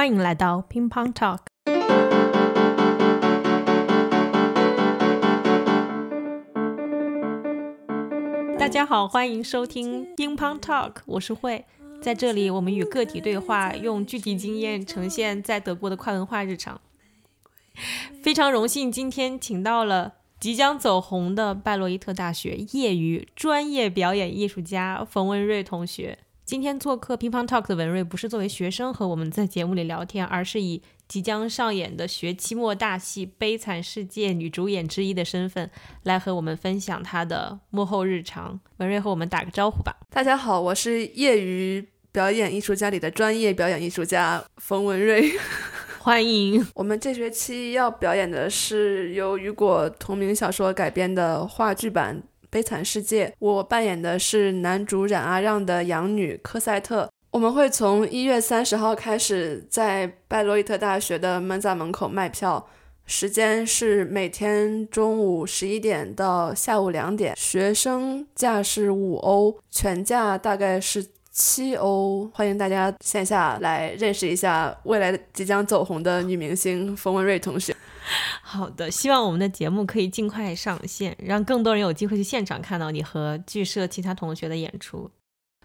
欢迎来到乒乓 Talk。大家好，欢迎收听乒乓 Talk，我是慧。在这里，我们与个体对话，用具体经验呈现在德国的快文化日常。非常荣幸，今天请到了即将走红的拜洛伊特大学业余专业表演艺术家冯文瑞同学。今天做客乒乓 Talk 的文瑞，不是作为学生和我们在节目里聊天，而是以即将上演的学期末大戏《悲惨世界》女主演之一的身份，来和我们分享她的幕后日常。文瑞和我们打个招呼吧。大家好，我是业余表演艺术家里的专业表演艺术家冯文瑞。欢迎。我们这学期要表演的是由雨果同名小说改编的话剧版《悲惨世界》，我扮演的是男主冉阿让的养女科赛特。我们会从一月三十号开始在拜洛伊特大学的门萨门口卖票，时间是每天中午十一点到下午两点，学生价是五欧，全价大概是七欧。欢迎大家线下来认识一下未来即将走红的女明星冯文瑞同学。好的，希望我们的节目可以尽快上线，让更多人有机会去现场看到你和剧社其他同学的演出。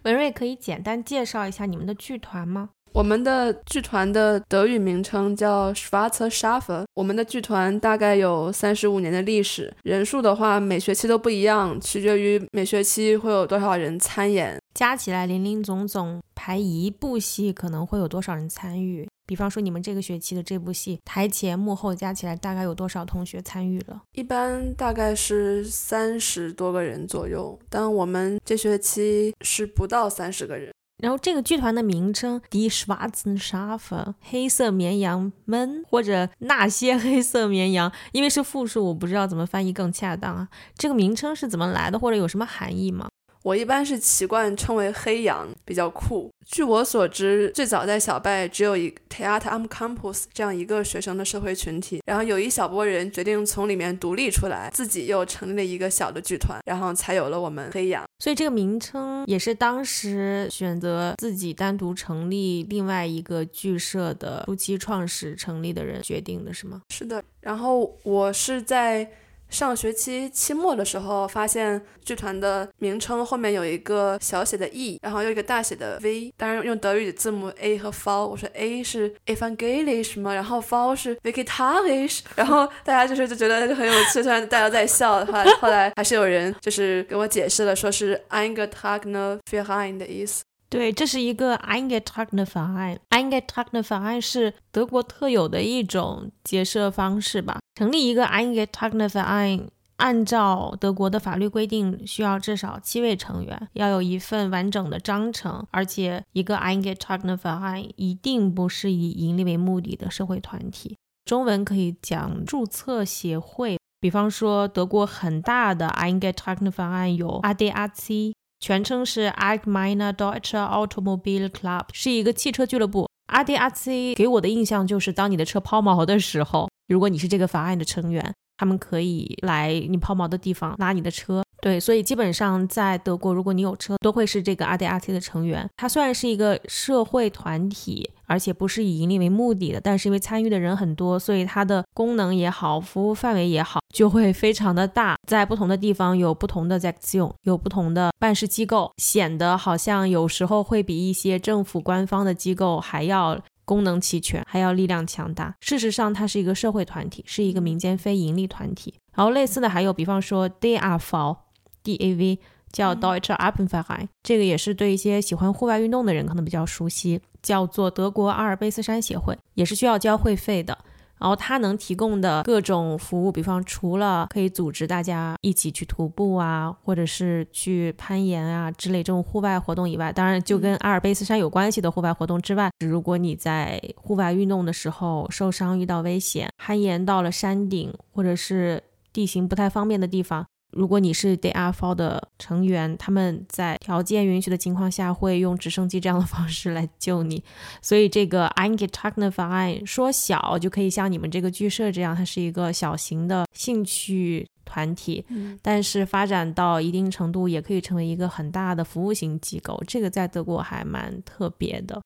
文瑞可以简单介绍一下你们的剧团吗？我们的剧团的德语名称叫 Schwarze Schafe。我们的剧团大概有三十五年的历史，人数的话每学期都不一样，取决于每学期会有多少人参演。加起来林林总总排一部戏可能会有多少人参与？比方说你们这个学期的这部戏，台前幕后加起来大概有多少同学参与了？一般大概是三十多个人左右，但我们这学期是不到三十个人。然后这个剧团的名称 Die Schwarzen Schafe 黑色绵羊们或者那些黑色绵羊，因为是复数，我不知道怎么翻译更恰当啊。这个名称是怎么来的，或者有什么含义吗？我一般是习惯称为黑羊，比较酷。据我所知，最早在小拜只有一 Theater am Campus 这样一个学生的社会群体，然后有一小波人决定从里面独立出来，自己又成立了一个小的剧团，然后才有了我们黑羊。所以这个名称也是当时选择自己单独成立另外一个剧社的初期创始成立的人决定的，是吗？是的。然后我是在。上学期期末的时候，发现剧团的名称后面有一个小写的 e，然后又一个大写的 v，当然用德语的字母 a 和 f。我说 a 是 e v a n g e l i s h 吗？然后 f 是 vegetarisch，然后大家就是就觉得就很有趣，虽然大家在笑，后来后来还是有人就是给我解释了，说是 Angetagne f e r e i n 的意思。对，这是一个 Eingetragene Verein。Eingetragene Verein 是德国特有的一种结社方式吧？成立一个 Eingetragene Verein，按照德国的法律规定，需要至少七位成员，要有一份完整的章程，而且一个 Eingetragene Verein 一定不是以盈利为目的的社会团体。中文可以讲注册协会，比方说德国很大的 Eingetragene Verein 有 ADAC。全称是 Allgemeine Deutsche Automobile Club，是一个汽车俱乐部。阿迪阿 c 给我的印象就是，当你的车抛锚的时候，如果你是这个法案的成员，他们可以来你抛锚的地方拉你的车。对，所以基本上在德国，如果你有车，都会是这个 ADAC 的成员。它虽然是一个社会团体。而且不是以盈利为目的的，但是因为参与的人很多，所以它的功能也好，服务范围也好，就会非常的大。在不同的地方有不同的在用，有不同的办事机构，显得好像有时候会比一些政府官方的机构还要功能齐全，还要力量强大。事实上，它是一个社会团体，是一个民间非盈利团体。然后类似的还有，比方说 D R F O DAV，DAV。叫 Deutsche Alpenverein，这个也是对一些喜欢户外运动的人可能比较熟悉。叫做德国阿尔卑斯山协会，也是需要交会费的。然后它能提供的各种服务，比方除了可以组织大家一起去徒步啊，或者是去攀岩啊之类这种户外活动以外，当然就跟阿尔卑斯山有关系的户外活动之外，如果你在户外运动的时候受伤、遇到危险、攀岩到了山顶，或者是地形不太方便的地方。如果你是 d a f 的成员，他们在条件允许的情况下会用直升机这样的方式来救你。所以这个 i n g e t a k n e 方案说小就可以像你们这个剧社这样，它是一个小型的兴趣团体，但是发展到一定程度也可以成为一个很大的服务型机构。这个在德国还蛮特别的。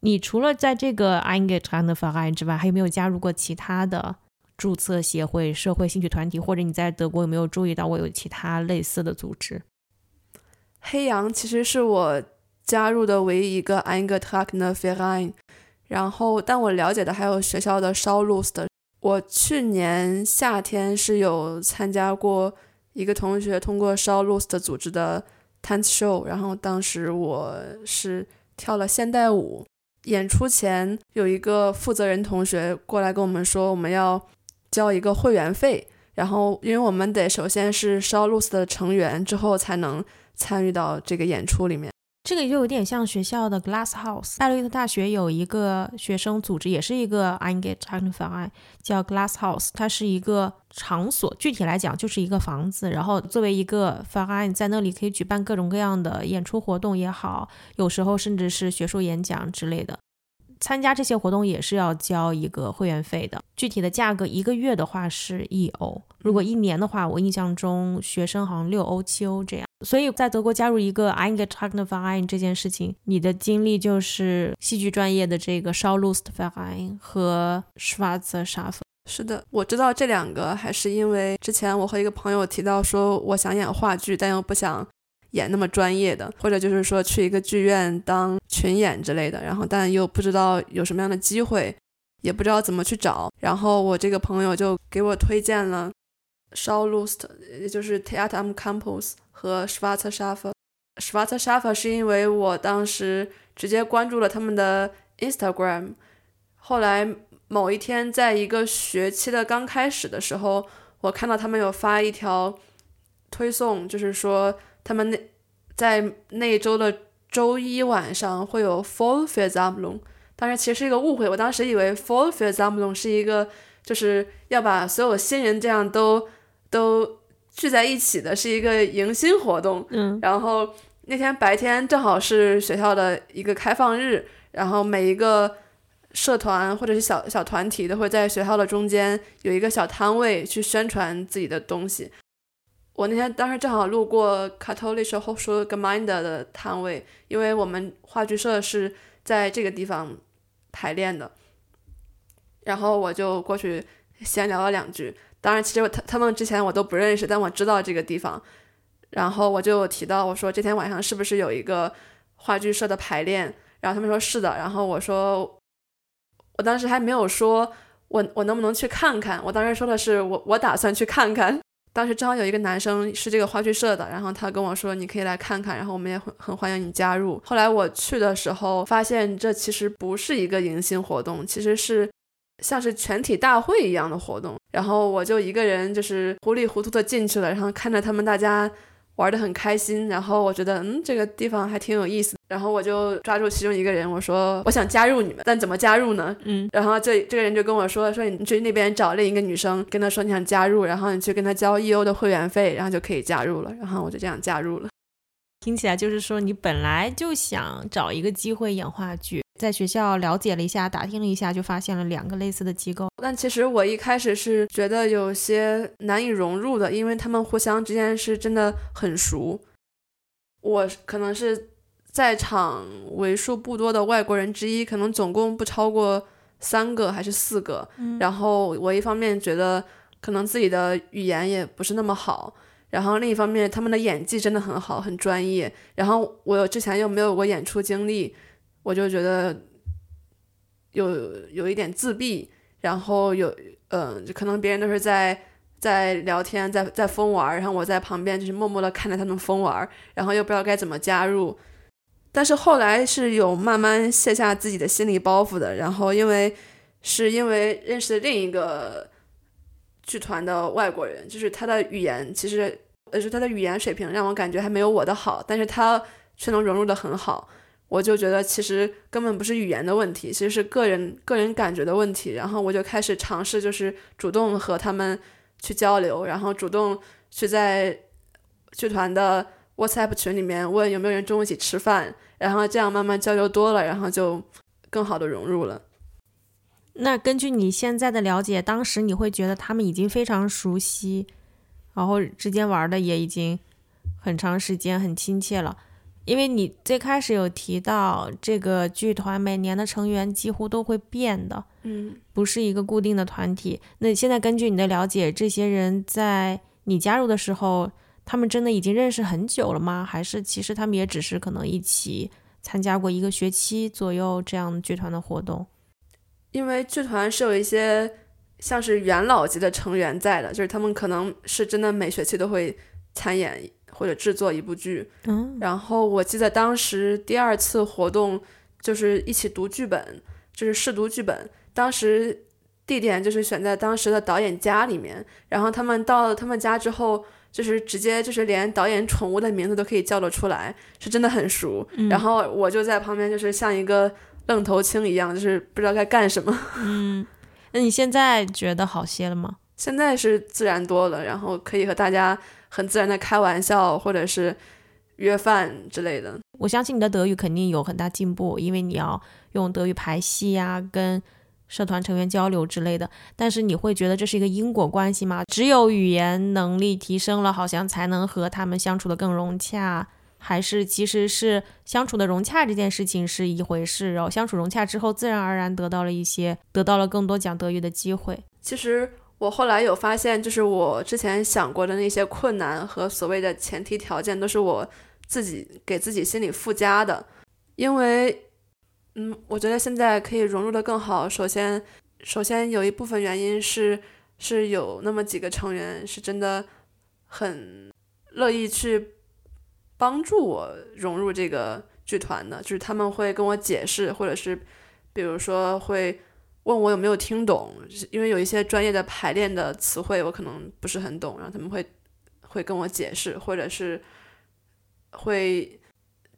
你除了在这个 Eingetragene Verein 之外，还有没有加入过其他的注册协会、社会兴趣团体？或者你在德国有没有注意到过有其他类似的组织？黑羊其实是我加入的唯一一个 Eingetragene Verein，然后但我了解的还有学校的 Schaulust。我去年夏天是有参加过一个同学通过 Schaulust 组织的 Tanz Show，然后当时我是跳了现代舞。演出前有一个负责人同学过来跟我们说，我们要交一个会员费，然后因为我们得首先是 Schaulust 的成员，之后才能参与到这个演出里面。这个就有点像学校的 Glass House。戴洛特大学有一个学生组织，也是一个 Eingetragene Verein，叫 Glass House。它是一个场所，具体来讲就是一个房子。然后作为一个 Verein，在那里可以举办各种各样的演出活动也好，有时候甚至是学术演讲之类的。参加这些活动也是要交一个会员费的。具体的价格，一个月的话是一欧，如果一年的话，我印象中学生好像六欧、七欧这样。所以在德国加入一个 Eingetragene Verein 这件事情，你的经历就是戏剧专业的这个 Schaulust Verein 和 Schwarze Schafe。是的，我知道这两个还是因为之前我和一个朋友提到说，我想演话剧，但又不想演那么专业的，或者就是说去一个剧院当群演之类的，然后但又不知道有什么样的机会，也不知道怎么去找，然后我这个朋友就给我推荐了 Shawlust，也就是 theatum Campus。和 Schwarze Schafe，Schwarze Schafe 是因为我当时直接关注了他们的 Instagram，后来某一天在一个学期的刚开始的时候，我看到他们有发一条推送，就是说他们那在那一周的周一晚上会有 Fall Festival，当然其实是一个误会，我当时以为 Fall Festival 是一个就是要把所有新人这样都都。聚在一起的是一个迎新活动，嗯，然后那天白天正好是学校的一个开放日，然后每一个社团或者是小小团体都会在学校的中间有一个小摊位去宣传自己的东西。我那天当时正好路过 Katholische Hochschulgemeinde 的摊位，因为我们话剧社是在这个地方排练的，然后我就过去闲聊了两句。当然，其实他他们之前我都不认识，但我知道这个地方。然后我就提到我说这天晚上是不是有一个话剧社的排练？然后他们说是的。然后我说，我当时还没有说我我能不能去看看。我当时说的是我我打算去看看。当时正好有一个男生是这个话剧社的，然后他跟我说你可以来看看，然后我们也很很欢迎你加入。后来我去的时候发现这其实不是一个迎新活动，其实是。像是全体大会一样的活动，然后我就一个人就是糊里糊涂的进去了，然后看着他们大家玩的很开心，然后我觉得嗯这个地方还挺有意思，然后我就抓住其中一个人，我说我想加入你们，但怎么加入呢？嗯，然后这这个人就跟我说说你去那边找另一个女生，跟她说你想加入，然后你去跟她交一欧的会员费，然后就可以加入了，然后我就这样加入了。听起来就是说你本来就想找一个机会演话剧。在学校了解了一下，打听了一下，就发现了两个类似的机构。但其实我一开始是觉得有些难以融入的，因为他们互相之间是真的很熟。我可能是在场为数不多的外国人之一，可能总共不超过三个还是四个。然后我一方面觉得可能自己的语言也不是那么好，然后另一方面他们的演技真的很好，很专业。然后我之前又没有过演出经历。我就觉得有有一点自闭，然后有嗯，可能别人都是在在聊天，在在疯玩，然后我在旁边就是默默的看着他们疯玩，然后又不知道该怎么加入。但是后来是有慢慢卸下自己的心理包袱的，然后因为是因为认识另一个剧团的外国人，就是他的语言其实呃，是他的语言水平让我感觉还没有我的好，但是他却能融入的很好。我就觉得其实根本不是语言的问题，其实是个人个人感觉的问题。然后我就开始尝试，就是主动和他们去交流，然后主动去在剧团的 WhatsApp 群里面问有没有人中午一起吃饭，然后这样慢慢交流多了，然后就更好的融入了。那根据你现在的了解，当时你会觉得他们已经非常熟悉，然后之间玩的也已经很长时间，很亲切了。因为你最开始有提到这个剧团每年的成员几乎都会变的，嗯，不是一个固定的团体。那现在根据你的了解，这些人在你加入的时候，他们真的已经认识很久了吗？还是其实他们也只是可能一起参加过一个学期左右这样剧团的活动？因为剧团是有一些像是元老级的成员在的，就是他们可能是真的每学期都会参演。或者制作一部剧，嗯，然后我记得当时第二次活动就是一起读剧本，就是试读剧本。当时地点就是选在当时的导演家里面，然后他们到了他们家之后，就是直接就是连导演宠物的名字都可以叫得出来，是真的很熟。然后我就在旁边，就是像一个愣头青一样，就是不知道该干什么。嗯，那你现在觉得好些了吗？现在是自然多了，然后可以和大家。很自然的开玩笑，或者是约饭之类的。我相信你的德语肯定有很大进步，因为你要用德语排戏呀，跟社团成员交流之类的。但是你会觉得这是一个因果关系吗？只有语言能力提升了，好像才能和他们相处的更融洽？还是其实是相处的融洽这件事情是一回事，然后相处融洽之后，自然而然得到了一些，得到了更多讲德语的机会。其实。我后来有发现，就是我之前想过的那些困难和所谓的前提条件，都是我自己给自己心里附加的。因为，嗯，我觉得现在可以融入的更好。首先，首先有一部分原因是，是有那么几个成员是真的很乐意去帮助我融入这个剧团的，就是他们会跟我解释，或者是比如说会。问我有没有听懂，因为有一些专业的排练的词汇我可能不是很懂，然后他们会会跟我解释，或者是会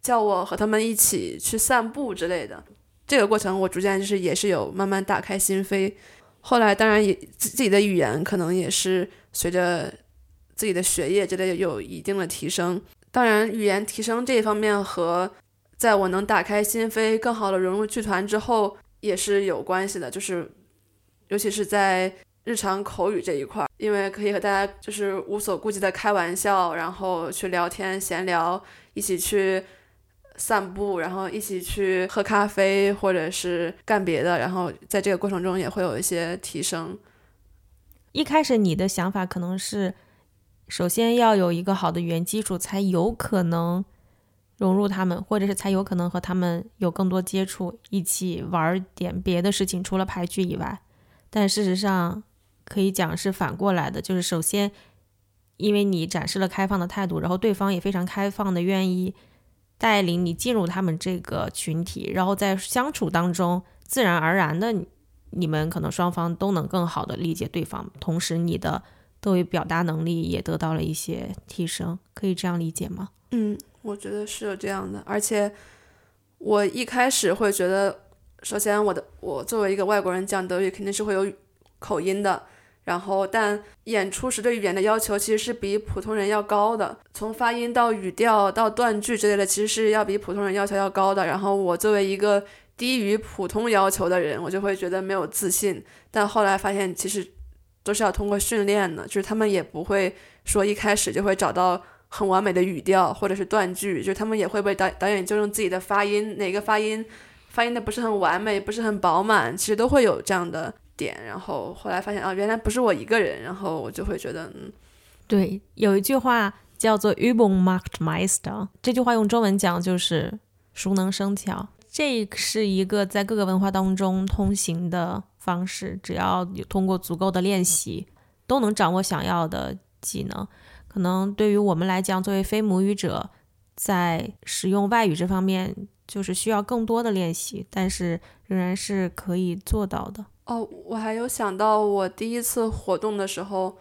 叫我和他们一起去散步之类的。这个过程我逐渐就是也是有慢慢打开心扉。后来当然也自己的语言可能也是随着自己的学业之类有一定的提升。当然语言提升这一方面和在我能打开心扉，更好的融入剧团之后。也是有关系的，就是尤其是在日常口语这一块，因为可以和大家就是无所顾忌的开玩笑，然后去聊天闲聊，一起去散步，然后一起去喝咖啡，或者是干别的，然后在这个过程中也会有一些提升。一开始你的想法可能是，首先要有一个好的语言基础，才有可能。融入他们，或者是才有可能和他们有更多接触，一起玩点别的事情，除了排剧以外。但事实上，可以讲是反过来的，就是首先，因为你展示了开放的态度，然后对方也非常开放的愿意带领你进入他们这个群体，然后在相处当中，自然而然的，你们可能双方都能更好的理解对方，同时你的作为表达能力也得到了一些提升，可以这样理解吗？嗯。我觉得是有这样的，而且我一开始会觉得，首先我的我作为一个外国人讲德语肯定是会有口音的，然后但演出时对语言的要求其实是比普通人要高的，从发音到语调到断句之类的，其实是要比普通人要求要高的。然后我作为一个低于普通要求的人，我就会觉得没有自信。但后来发现其实都是要通过训练的，就是他们也不会说一开始就会找到。很完美的语调或者是断句，就他们也会被导导演就用自己的发音，哪个发音发音的不是很完美，不是很饱满，其实都会有这样的点。然后后来发现啊，原来不是我一个人，然后我就会觉得，嗯，对，有一句话叫做 “Übung macht Meister”，这句话用中文讲就是“熟能生巧”。这是一个在各个文化当中通行的方式，只要有通过足够的练习，都能掌握想要的技能。可能对于我们来讲，作为非母语者，在使用外语这方面，就是需要更多的练习，但是仍然是可以做到的。哦，我还有想到我第一次活动的时候，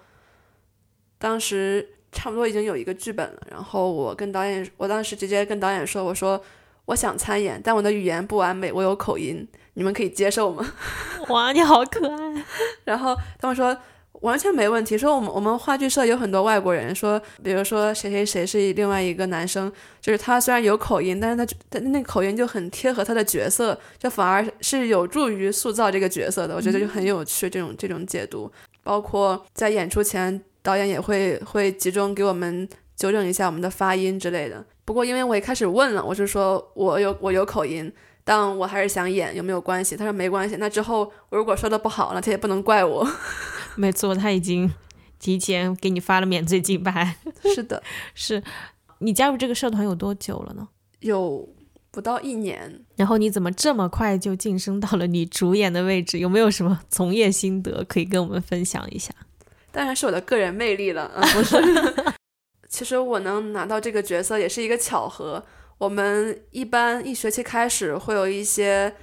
当时差不多已经有一个剧本了，然后我跟导演，我当时直接跟导演说：“我说我想参演，但我的语言不完美，我有口音，你们可以接受吗？” 哇，你好可爱！然后他们说。完全没问题。说我们我们话剧社有很多外国人，说比如说谁谁谁是另外一个男生，就是他虽然有口音，但是他他那口音就很贴合他的角色，这反而是有助于塑造这个角色的。我觉得就很有趣这种这种解读。包括在演出前，导演也会会集中给我们纠正一下我们的发音之类的。不过因为我一开始问了，我就说我有我有口音，但我还是想演，有没有关系？他说没关系。那之后我如果说的不好，了他也不能怪我。没错，他已经提前给你发了免罪金牌。是的，是你加入这个社团有多久了呢？有不到一年。然后你怎么这么快就晋升到了你主演的位置？有没有什么从业心得可以跟我们分享一下？当然是我的个人魅力了，不是。其实我能拿到这个角色也是一个巧合。我们一般一学期开始会有一些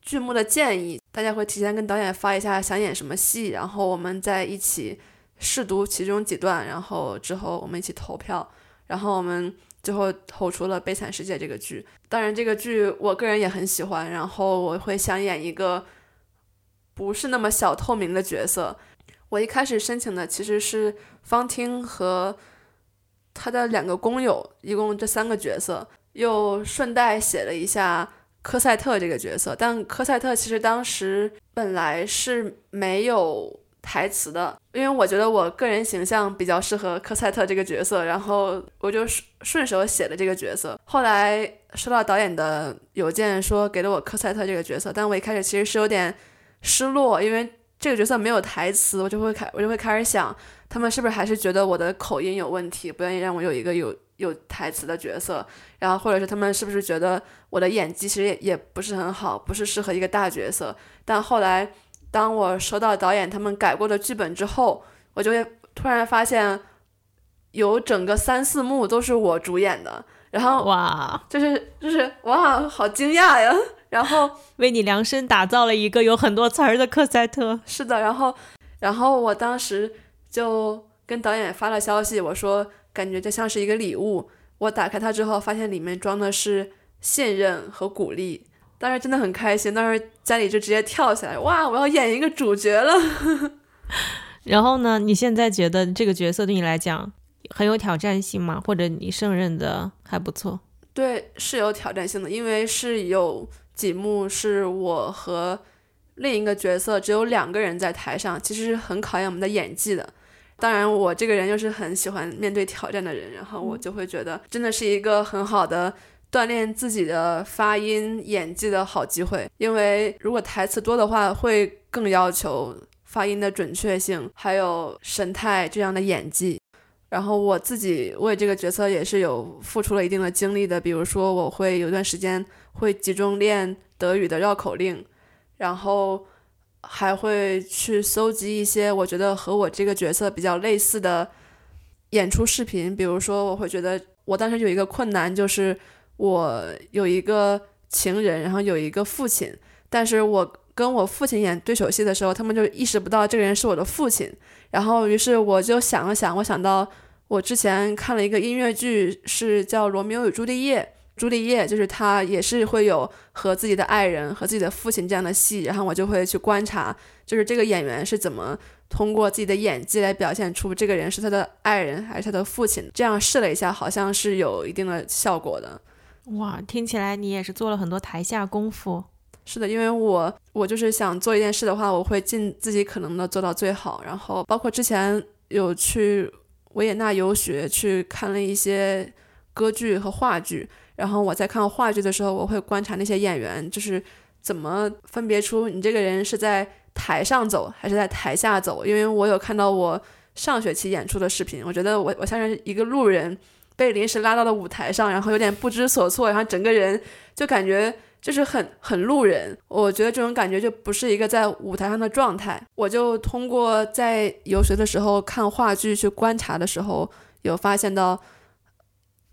剧目的建议，大家会提前跟导演发一下想演什么戏，然后我们在一起试读其中几段，然后之后我们一起投票，然后我们最后投出了《悲惨世界》这个剧。当然，这个剧我个人也很喜欢，然后我会想演一个。不是那么小透明的角色。我一开始申请的其实是方汀和他的两个工友，一共这三个角色，又顺带写了一下科赛特这个角色。但科赛特其实当时本来是没有台词的，因为我觉得我个人形象比较适合科赛特这个角色，然后我就顺顺手写了这个角色。后来收到导演的邮件说给了我科赛特这个角色，但我一开始其实是有点。失落，因为这个角色没有台词，我就会开，我就会开始想，他们是不是还是觉得我的口音有问题，不愿意让我有一个有有台词的角色，然后或者是他们是不是觉得我的演技其实也也不是很好，不是适合一个大角色。但后来，当我收到导演他们改过的剧本之后，我就会突然发现，有整个三四幕都是我主演的，然后哇，就是就是哇，好惊讶呀！然 后为你量身打造了一个有很多词儿的克赛特。是的，然后，然后我当时就跟导演发了消息，我说感觉这像是一个礼物。我打开它之后，发现里面装的是信任和鼓励，当时真的很开心。当时家里就直接跳起来，哇，我要演一个主角了。然后呢？你现在觉得这个角色对你来讲很有挑战性吗？或者你胜任的还不错？对，是有挑战性的，因为是有。几幕是我和另一个角色只有两个人在台上，其实是很考验我们的演技的。当然，我这个人又是很喜欢面对挑战的人，然后我就会觉得真的是一个很好的锻炼自己的发音演技的好机会。因为如果台词多的话，会更要求发音的准确性，还有神态这样的演技。然后我自己为这个角色也是有付出了一定的精力的，比如说我会有段时间会集中练德语的绕口令，然后还会去搜集一些我觉得和我这个角色比较类似的演出视频，比如说我会觉得我当时有一个困难，就是我有一个情人，然后有一个父亲，但是我跟我父亲演对手戏的时候，他们就意识不到这个人是我的父亲，然后于是我就想了想，我想到。我之前看了一个音乐剧，是叫《罗密欧与朱丽叶》。朱丽叶就是她，也是会有和自己的爱人、和自己的父亲这样的戏。然后我就会去观察，就是这个演员是怎么通过自己的演技来表现出这个人是他的爱人还是他的父亲。这样试了一下，好像是有一定的效果的。哇，听起来你也是做了很多台下功夫。是的，因为我我就是想做一件事的话，我会尽自己可能的做到最好。然后包括之前有去。维也纳游学去看了一些歌剧和话剧，然后我在看话剧的时候，我会观察那些演员，就是怎么分别出你这个人是在台上走还是在台下走。因为我有看到我上学期演出的视频，我觉得我我像是一个路人，被临时拉到了舞台上，然后有点不知所措，然后整个人就感觉。就是很很路人，我觉得这种感觉就不是一个在舞台上的状态。我就通过在游学的时候看话剧去观察的时候，有发现到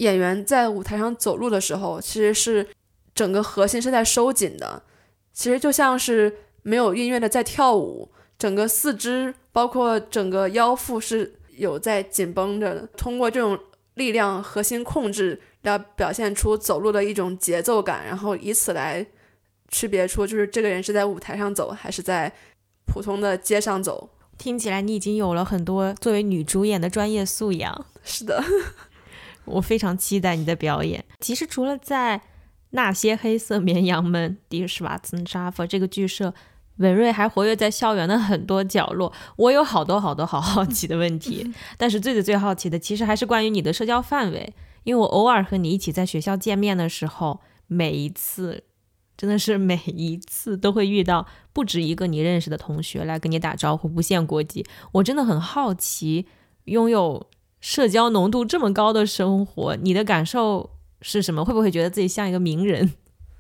演员在舞台上走路的时候，其实是整个核心是在收紧的，其实就像是没有音乐的在跳舞，整个四肢包括整个腰腹是有在紧绷着的。通过这种力量核心控制。要表现出走路的一种节奏感，然后以此来区别出就是这个人是在舞台上走还是在普通的街上走。听起来你已经有了很多作为女主演的专业素养。是的，我非常期待你的表演。其实除了在那些黑色绵羊们迪什瓦茨扎夫这个剧社文瑞还活跃在校园的很多角落。我有好多好多好好奇的问题，但是最最最好奇的其实还是关于你的社交范围，因为我偶尔和你一起在学校见面的时候，每一次。真的是每一次都会遇到不止一个你认识的同学来跟你打招呼，不限国籍。我真的很好奇，拥有社交浓度这么高的生活，你的感受是什么？会不会觉得自己像一个名人？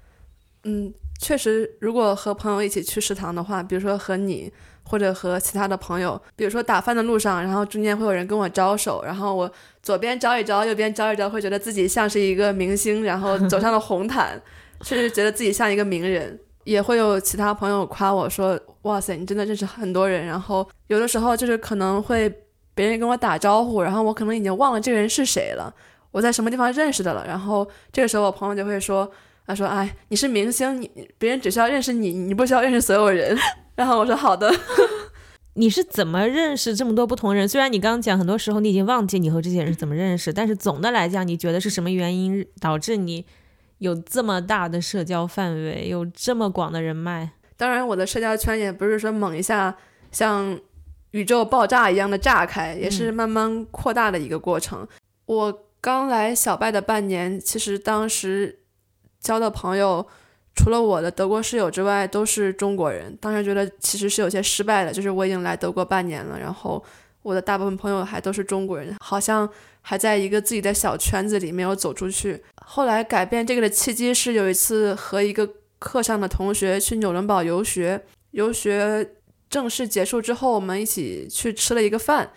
嗯，确实，如果和朋友一起去食堂的话，比如说和你或者和其他的朋友，比如说打饭的路上，然后中间会有人跟我招手，然后我左边招一招，右边招一招，会觉得自己像是一个明星，然后走上了红毯。确实觉得自己像一个名人，也会有其他朋友夸我说：“哇塞，你真的认识很多人。”然后有的时候就是可能会别人跟我打招呼，然后我可能已经忘了这个人是谁了，我在什么地方认识的了。然后这个时候我朋友就会说：“他说，哎，你是明星，你别人只需要认识你，你不需要认识所有人。”然后我说：“好的。”你是怎么认识这么多不同人？虽然你刚刚讲很多时候你已经忘记你和这些人是怎么认识，但是总的来讲，你觉得是什么原因导致你？有这么大的社交范围，有这么广的人脉。当然，我的社交圈也不是说猛一下像宇宙爆炸一样的炸开，也是慢慢扩大的一个过程。我刚来小拜的半年，其实当时交的朋友，除了我的德国室友之外，都是中国人。当时觉得其实是有些失败的，就是我已经来德国半年了，然后我的大部分朋友还都是中国人，好像。还在一个自己的小圈子里没有走出去。后来改变这个的契机是有一次和一个课上的同学去纽伦堡游学，游学正式结束之后，我们一起去吃了一个饭。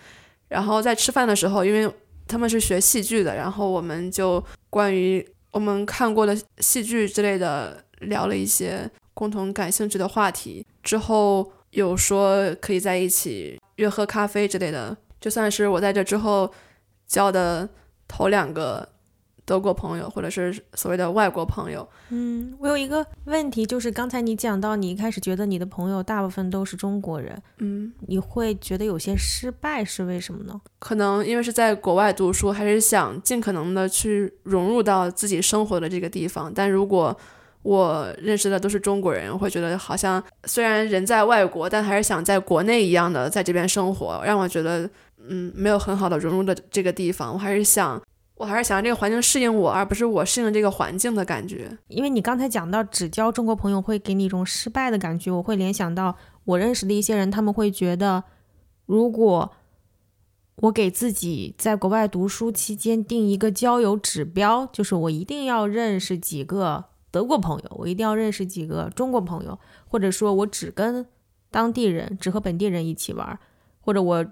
然后在吃饭的时候，因为他们是学戏剧的，然后我们就关于我们看过的戏剧之类的聊了一些共同感兴趣的话题。之后有说可以在一起约喝咖啡之类的，就算是我在这之后。交的头两个德国朋友，或者是所谓的外国朋友。嗯，我有一个问题，就是刚才你讲到，你一开始觉得你的朋友大部分都是中国人，嗯，你会觉得有些失败，是为什么呢？可能因为是在国外读书，还是想尽可能的去融入到自己生活的这个地方。但如果我认识的都是中国人，我会觉得好像虽然人在外国，但还是想在国内一样的在这边生活，让我觉得。嗯，没有很好的融入的这个地方，我还是想，我还是想让这个环境适应我，而不是我适应这个环境的感觉。因为你刚才讲到只交中国朋友会给你一种失败的感觉，我会联想到我认识的一些人，他们会觉得，如果我给自己在国外读书期间定一个交友指标，就是我一定要认识几个德国朋友，我一定要认识几个中国朋友，或者说我只跟当地人，只和本地人一起玩，或者我。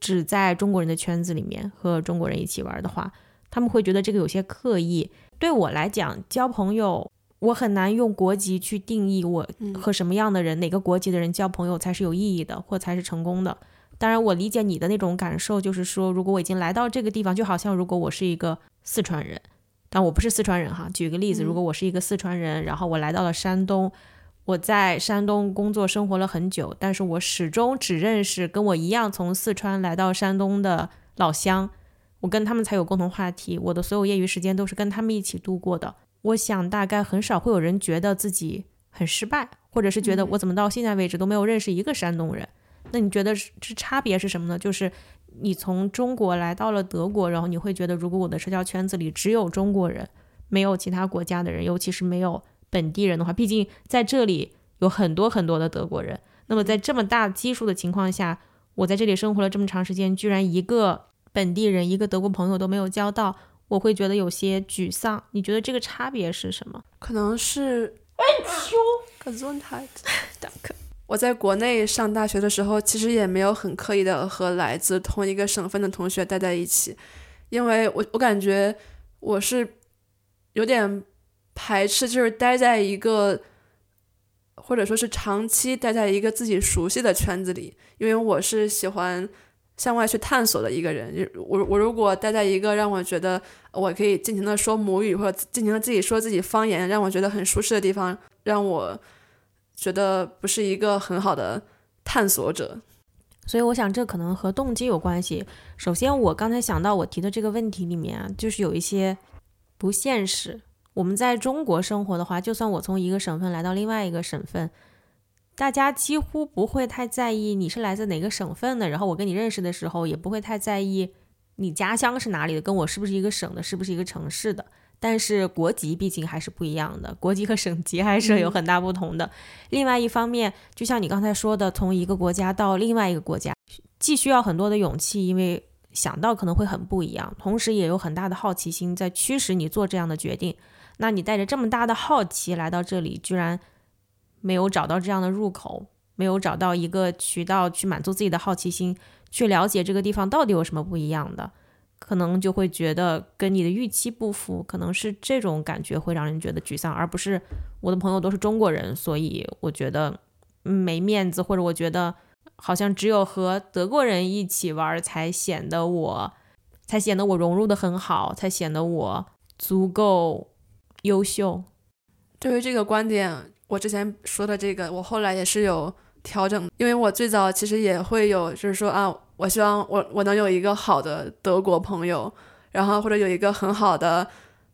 只在中国人的圈子里面和中国人一起玩的话，他们会觉得这个有些刻意。对我来讲，交朋友我很难用国籍去定义我和什么样的人、哪个国籍的人交朋友才是有意义的或才是成功的。当然，我理解你的那种感受，就是说，如果我已经来到这个地方，就好像如果我是一个四川人，但我不是四川人哈。举个例子，如果我是一个四川人，然后我来到了山东。我在山东工作生活了很久，但是我始终只认识跟我一样从四川来到山东的老乡，我跟他们才有共同话题。我的所有业余时间都是跟他们一起度过的。我想大概很少会有人觉得自己很失败，或者是觉得我怎么到现在为止都没有认识一个山东人。那你觉得这差别是什么呢？就是你从中国来到了德国，然后你会觉得如果我的社交圈子里只有中国人，没有其他国家的人，尤其是没有。本地人的话，毕竟在这里有很多很多的德国人。那么在这么大基数的情况下，我在这里生活了这么长时间，居然一个本地人、一个德国朋友都没有交到，我会觉得有些沮丧。你觉得这个差别是什么？可能是。我在国内上大学的时候，其实也没有很刻意的和来自同一个省份的同学待在一起，因为我我感觉我是有点。排斥就是待在一个，或者说是长期待在一个自己熟悉的圈子里，因为我是喜欢向外去探索的一个人。我我如果待在一个让我觉得我可以尽情的说母语或者尽情的自己说自己方言，让我觉得很舒适的地方，让我觉得不是一个很好的探索者。所以我想这可能和动机有关系。首先，我刚才想到我提的这个问题里面啊，就是有一些不现实。我们在中国生活的话，就算我从一个省份来到另外一个省份，大家几乎不会太在意你是来自哪个省份的，然后我跟你认识的时候也不会太在意你家乡是哪里的，跟我是不是一个省的，是不是一个城市的。但是国籍毕竟还是不一样的，国籍和省级还是有很大不同的。另外一方面，就像你刚才说的，从一个国家到另外一个国家，既需要很多的勇气，因为想到可能会很不一样，同时也有很大的好奇心在驱使你做这样的决定。那你带着这么大的好奇来到这里，居然没有找到这样的入口，没有找到一个渠道去满足自己的好奇心，去了解这个地方到底有什么不一样的。可能就会觉得跟你的预期不符，可能是这种感觉会让人觉得沮丧，而不是我的朋友都是中国人，所以我觉得没面子，或者我觉得好像只有和德国人一起玩才显得我，才显得我融入的很好，才显得我足够优秀。对于这个观点，我之前说的这个，我后来也是有调整，因为我最早其实也会有，就是说啊。我希望我我能有一个好的德国朋友，然后或者有一个很好的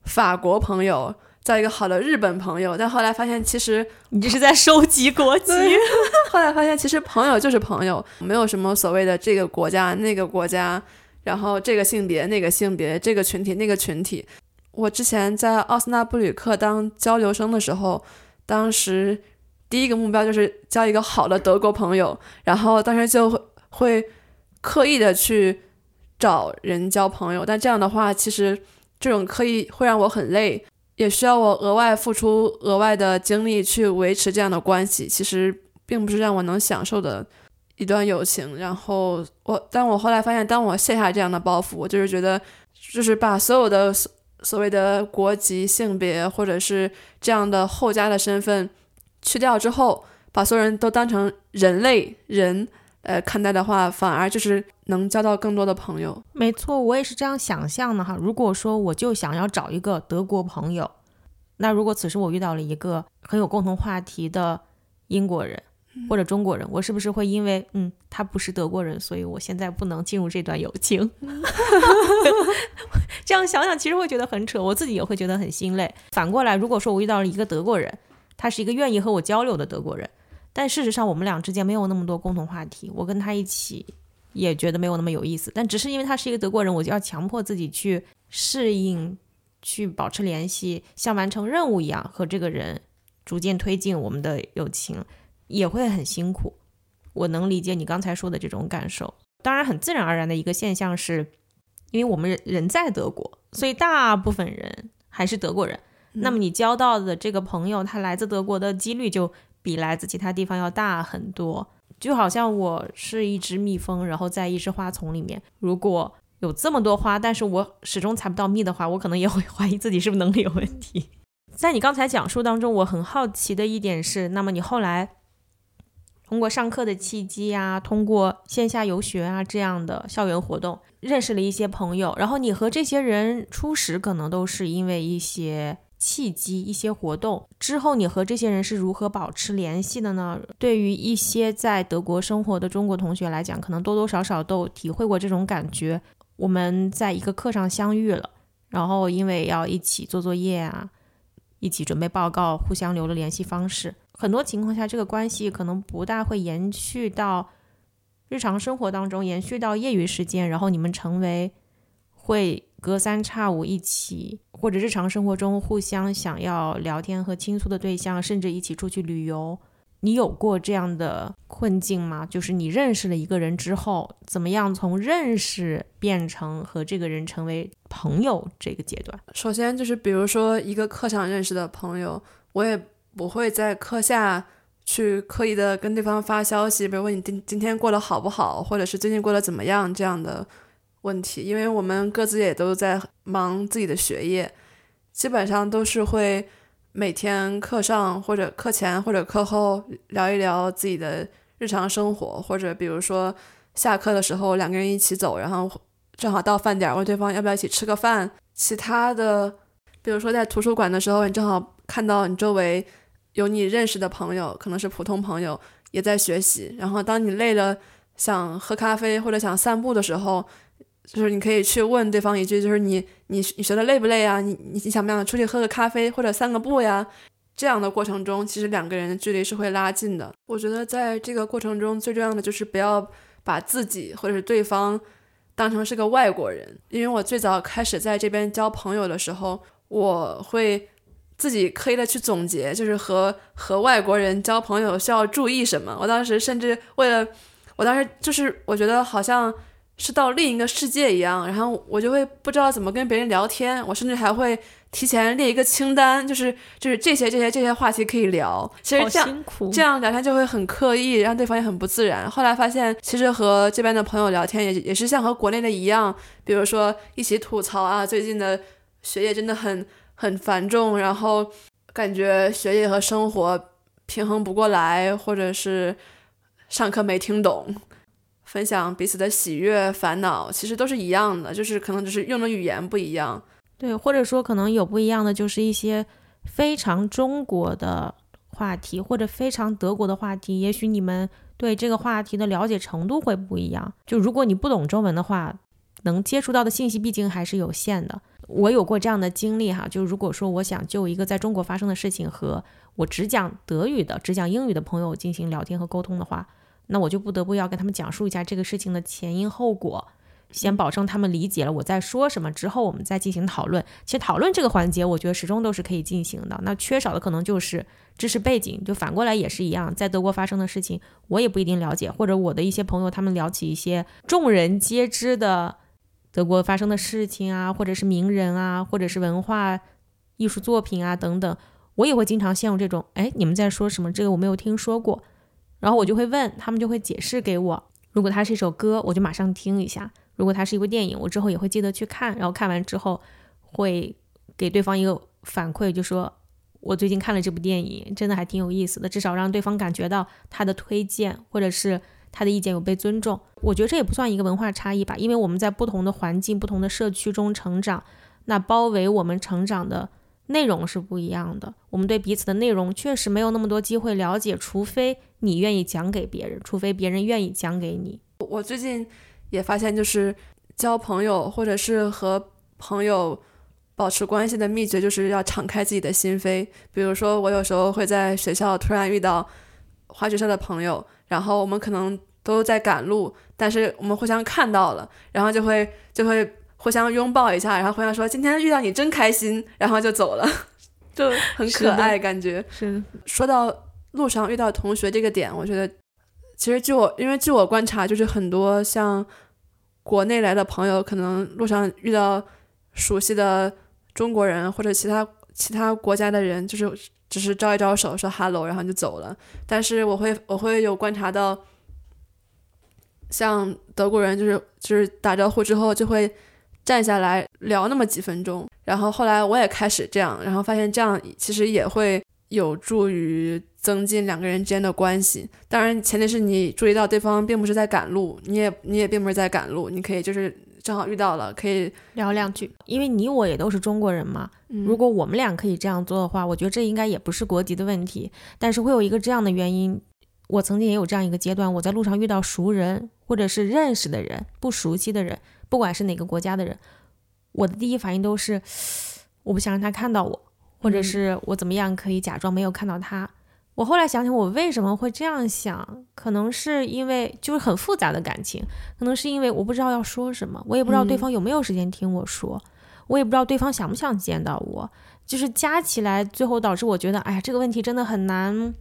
法国朋友，再一个好的日本朋友。但后来发现，其实你这是在收集国籍。后来发现，其实朋友就是朋友，没有什么所谓的这个国家那个国家，然后这个性别那个性别，这个群体那个群体。我之前在奥斯纳布吕克当交流生的时候，当时第一个目标就是交一个好的德国朋友，然后当时就会。刻意的去找人交朋友，但这样的话，其实这种刻意会让我很累，也需要我额外付出额外的精力去维持这样的关系。其实并不是让我能享受的一段友情。然后我，但我后来发现，当我卸下这样的包袱，我就是觉得，就是把所有的所谓的国籍、性别或者是这样的后加的身份去掉之后，把所有人都当成人类人。呃，看待的话，反而就是能交到更多的朋友。没错，我也是这样想象的哈。如果说我就想要找一个德国朋友，那如果此时我遇到了一个很有共同话题的英国人或者中国人，我是不是会因为嗯他不是德国人，所以我现在不能进入这段友情？这样想想，其实会觉得很扯，我自己也会觉得很心累。反过来，如果说我遇到了一个德国人，他是一个愿意和我交流的德国人。但事实上，我们俩之间没有那么多共同话题。我跟他一起也觉得没有那么有意思。但只是因为他是一个德国人，我就要强迫自己去适应，去保持联系，像完成任务一样和这个人逐渐推进我们的友情，也会很辛苦。我能理解你刚才说的这种感受。当然，很自然而然的一个现象是，因为我们人人在德国，所以大部分人还是德国人。那么你交到的这个朋友，他来自德国的几率就。比来自其他地方要大很多，就好像我是一只蜜蜂，然后在一只花丛里面，如果有这么多花，但是我始终采不到蜜的话，我可能也会 怀疑自己是不是能力有问题。在你刚才讲述当中，我很好奇的一点是，那么你后来通过上课的契机啊，通过线下游学啊这样的校园活动，认识了一些朋友，然后你和这些人初始可能都是因为一些。契机一些活动之后，你和这些人是如何保持联系的呢？对于一些在德国生活的中国同学来讲，可能多多少少都体会过这种感觉。我们在一个课上相遇了，然后因为要一起做作业啊，一起准备报告，互相留了联系方式。很多情况下，这个关系可能不大会延续到日常生活当中，延续到业余时间，然后你们成为会。隔三差五一起，或者日常生活中互相想要聊天和倾诉的对象，甚至一起出去旅游，你有过这样的困境吗？就是你认识了一个人之后，怎么样从认识变成和这个人成为朋友这个阶段？首先就是比如说一个课上认识的朋友，我也不会在课下去刻意的跟对方发消息，比如问你今今天过得好不好，或者是最近过得怎么样这样的。问题，因为我们各自也都在忙自己的学业，基本上都是会每天课上或者课前或者课后聊一聊自己的日常生活，或者比如说下课的时候两个人一起走，然后正好到饭点问对方要不要一起吃个饭。其他的，比如说在图书馆的时候，你正好看到你周围有你认识的朋友，可能是普通朋友也在学习，然后当你累了想喝咖啡或者想散步的时候。就是你可以去问对方一句，就是你你你学的累不累啊？你你你想不想出去喝个咖啡或者散个步呀？这样的过程中，其实两个人的距离是会拉近的。我觉得在这个过程中，最重要的就是不要把自己或者是对方当成是个外国人。因为我最早开始在这边交朋友的时候，我会自己刻意的去总结，就是和和外国人交朋友需要注意什么。我当时甚至为了，我当时就是我觉得好像。是到另一个世界一样，然后我就会不知道怎么跟别人聊天，我甚至还会提前列一个清单，就是就是这些这些这些话题可以聊。其实这样这样聊天就会很刻意，让对方也很不自然。后来发现，其实和这边的朋友聊天也也是像和国内的一样，比如说一起吐槽啊，最近的学业真的很很繁重，然后感觉学业和生活平衡不过来，或者是上课没听懂。分享彼此的喜悦、烦恼，其实都是一样的，就是可能只是用的语言不一样。对，或者说可能有不一样的，就是一些非常中国的话题，或者非常德国的话题，也许你们对这个话题的了解程度会不一样。就如果你不懂中文的话，能接触到的信息毕竟还是有限的。我有过这样的经历哈，就如果说我想就一个在中国发生的事情和我只讲德语的、只讲英语的朋友进行聊天和沟通的话。那我就不得不要跟他们讲述一下这个事情的前因后果，先保证他们理解了我在说什么，之后我们再进行讨论。其实讨论这个环节，我觉得始终都是可以进行的。那缺少的可能就是知识背景，就反过来也是一样，在德国发生的事情，我也不一定了解，或者我的一些朋友他们聊起一些众人皆知的德国发生的事情啊，或者是名人啊，或者是文化艺术作品啊等等，我也会经常陷入这种，哎，你们在说什么？这个我没有听说过。然后我就会问他们，就会解释给我。如果它是一首歌，我就马上听一下；如果它是一部电影，我之后也会记得去看。然后看完之后，会给对方一个反馈，就说我最近看了这部电影，真的还挺有意思的。至少让对方感觉到他的推荐或者是他的意见有被尊重。我觉得这也不算一个文化差异吧，因为我们在不同的环境、不同的社区中成长，那包围我们成长的。内容是不一样的，我们对彼此的内容确实没有那么多机会了解，除非你愿意讲给别人，除非别人愿意讲给你。我最近也发现，就是交朋友或者是和朋友保持关系的秘诀，就是要敞开自己的心扉。比如说，我有时候会在学校突然遇到滑雪社的朋友，然后我们可能都在赶路，但是我们互相看到了，然后就会就会。互相拥抱一下，然后互相说：“今天遇到你真开心。”然后就走了，就很可爱，感觉。是说到路上遇到同学这个点，我觉得其实据我因为据我观察，就是很多像国内来的朋友，可能路上遇到熟悉的中国人或者其他其他国家的人，就是只是招一招手说 “hello”，然后就走了。但是我会我会有观察到，像德国人，就是就是打招呼之后就会。站下来聊那么几分钟，然后后来我也开始这样，然后发现这样其实也会有助于增进两个人之间的关系。当然，前提是你注意到对方并不是在赶路，你也你也并不是在赶路，你可以就是正好遇到了，可以聊两句。因为你我也都是中国人嘛，如果我们俩可以这样做的话，我觉得这应该也不是国籍的问题。但是会有一个这样的原因，我曾经也有这样一个阶段，我在路上遇到熟人或者是认识的人，不熟悉的人。不管是哪个国家的人，我的第一反应都是我不想让他看到我，或者是我怎么样可以假装没有看到他。我后来想想，我为什么会这样想，可能是因为就是很复杂的感情，可能是因为我不知道要说什么，我也不知道对方有没有时间听我说，我也不知道对方想不想见到我，就是加起来，最后导致我觉得，哎呀，这个问题真的很难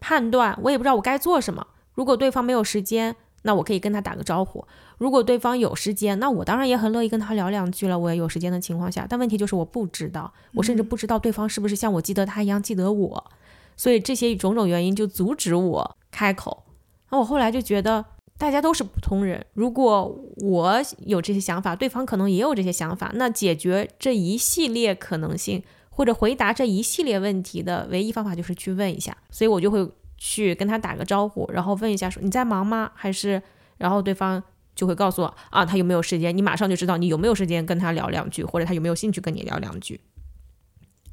判断，我也不知道我该做什么。如果对方没有时间。那我可以跟他打个招呼。如果对方有时间，那我当然也很乐意跟他聊两句了。我也有时间的情况下，但问题就是我不知道，我甚至不知道对方是不是像我记得他一样记得我。所以这些种种原因就阻止我开口。那我后来就觉得，大家都是普通人。如果我有这些想法，对方可能也有这些想法。那解决这一系列可能性，或者回答这一系列问题的唯一方法就是去问一下。所以我就会。去跟他打个招呼，然后问一下说你在忙吗？还是，然后对方就会告诉我啊，他有没有时间？你马上就知道你有没有时间跟他聊两句，或者他有没有兴趣跟你聊两句。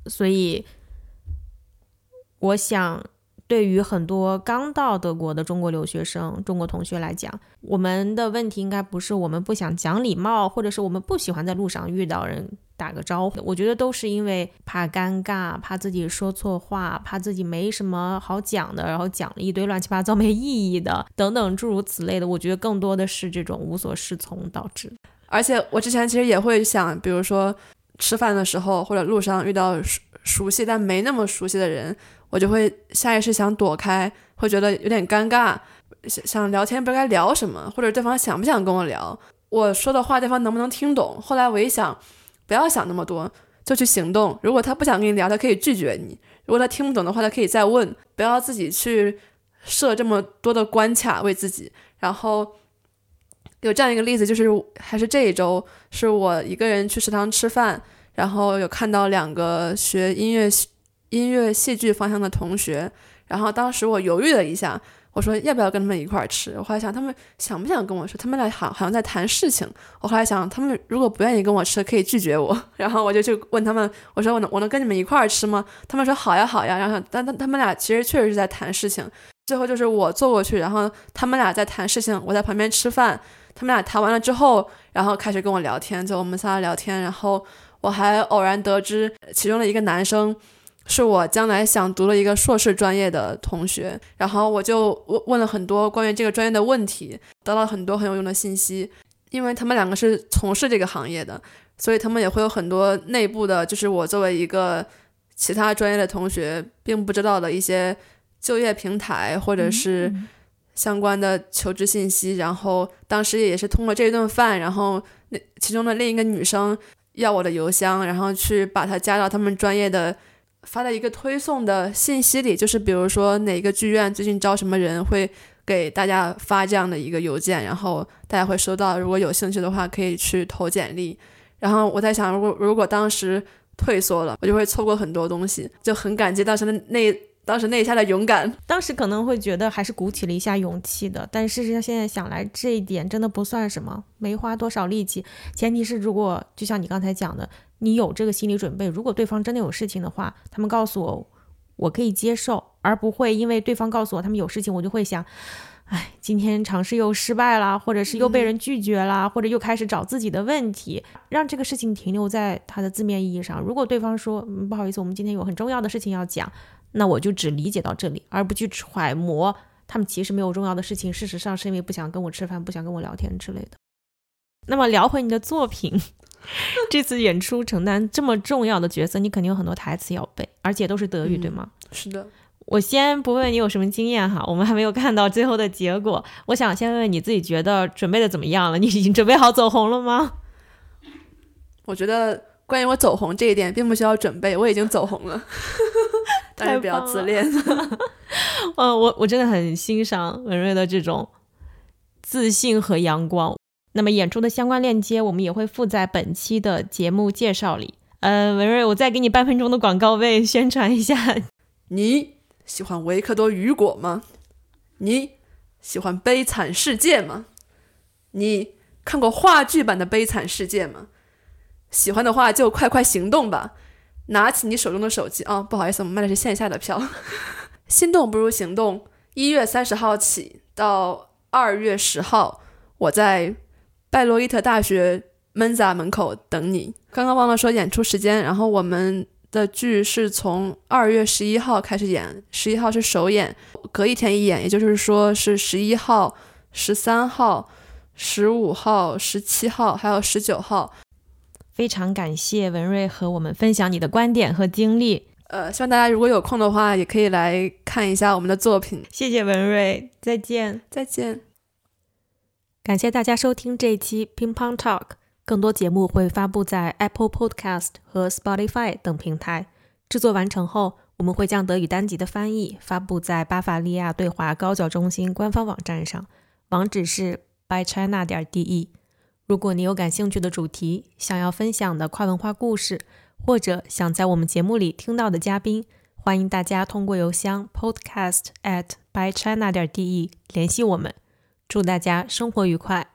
所以，我想对于很多刚到德国的中国留学生、中国同学来讲，我们的问题应该不是我们不想讲礼貌，或者是我们不喜欢在路上遇到人。打个招呼。我觉得都是因为怕尴尬，怕自己说错话，怕自己没什么好讲的，然后讲了一堆乱七八糟没意义的等等诸如此类的。我觉得更多的是这种无所适从导致。而且我之前其实也会想，比如说吃饭的时候或者路上遇到熟熟悉但没那么熟悉的人，我就会下意识想躲开，会觉得有点尴尬。想想聊天不知道该聊什么，或者对方想不想跟我聊，我说的话对方能不能听懂？后来我一想，不要想那么多，就去行动。如果他不想跟你聊，他可以拒绝你；如果他听不懂的话，他可以再问。不要自己去设这么多的关卡为自己。然后有这样一个例子，就是还是这一周，是我一个人去食堂吃饭，然后有看到两个学音乐音乐戏剧方向的同学，然后当时我犹豫了一下。我说要不要跟他们一块儿吃？我后来想，他们想不想跟我吃？他们俩好好像在谈事情。我后来想，他们如果不愿意跟我吃，可以拒绝我。然后我就去问他们，我说我能我能跟你们一块儿吃吗？他们说好呀好呀。然后但他他们俩其实确实是在谈事情。最后就是我坐过去，然后他们俩在谈事情，我在旁边吃饭。他们俩谈完了之后，然后开始跟我聊天，就我们仨聊天。然后我还偶然得知其中的一个男生。是我将来想读了一个硕士专业的同学，然后我就问问了很多关于这个专业的问题，得到很多很有用的信息。因为他们两个是从事这个行业的，所以他们也会有很多内部的，就是我作为一个其他专业的同学并不知道的一些就业平台或者是相关的求职信息。然后当时也是通过这一顿饭，然后那其中的另一个女生要我的邮箱，然后去把她加到他们专业的。发在一个推送的信息里，就是比如说哪个剧院最近招什么人，会给大家发这样的一个邮件，然后大家会收到。如果有兴趣的话，可以去投简历。然后我在想，如果如果当时退缩了，我就会错过很多东西。就很感激当时的那当时那一下的勇敢。当时可能会觉得还是鼓起了一下勇气的，但事实上现在想来，这一点真的不算什么，没花多少力气。前提是如果就像你刚才讲的。你有这个心理准备，如果对方真的有事情的话，他们告诉我，我可以接受，而不会因为对方告诉我他们有事情，我就会想，哎，今天尝试又失败了，或者是又被人拒绝了，或者又开始找自己的问题，让这个事情停留在它的字面意义上。如果对方说嗯不好意思，我们今天有很重要的事情要讲，那我就只理解到这里，而不去揣摩他们其实没有重要的事情，事实上是因为不想跟我吃饭，不想跟我聊天之类的。那么聊回你的作品。这次演出承担这么重要的角色，你肯定有很多台词要背，而且都是德语，对吗？是的。我先不问你有什么经验哈，我们还没有看到最后的结果。我想先问问你自己，觉得准备的怎么样了？你已经准备好走红了吗？我觉得关于我走红这一点，并不需要准备，我已经走红了，但是比较自恋。嗯，我我真的很欣赏文瑞的这种自信和阳光。那么演出的相关链接，我们也会附在本期的节目介绍里。呃，文瑞，我再给你半分钟的广告位，宣传一下。你喜欢维克多·雨果吗？你喜欢《悲惨世界》吗？你看过话剧版的《悲惨世界》吗？喜欢的话就快快行动吧，拿起你手中的手机啊！不好意思，我们卖的是线下的票。心动不如行动，一月三十号起到二月十号，我在。拜洛伊特大学 Mensa 门口等你。刚刚忘了说演出时间，然后我们的剧是从二月十一号开始演，十一号是首演，隔一天一演，也就是说是十一号、十三号、十五号、十七号，还有十九号。非常感谢文瑞和我们分享你的观点和经历。呃，希望大家如果有空的话，也可以来看一下我们的作品。谢谢文瑞，再见，再见。感谢大家收听这一期 Ping Pong Talk，更多节目会发布在 Apple Podcast 和 Spotify 等平台。制作完成后，我们会将德语单集的翻译发布在巴伐利亚对华高教中心官方网站上，网址是 bychina 点 de。如果你有感兴趣的主题，想要分享的跨文化故事，或者想在我们节目里听到的嘉宾，欢迎大家通过邮箱 podcast at bychina 点 de 联系我们。祝大家生活愉快。